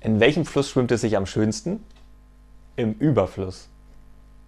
In welchem Fluss schwimmt es sich am schönsten? Im Überfluss.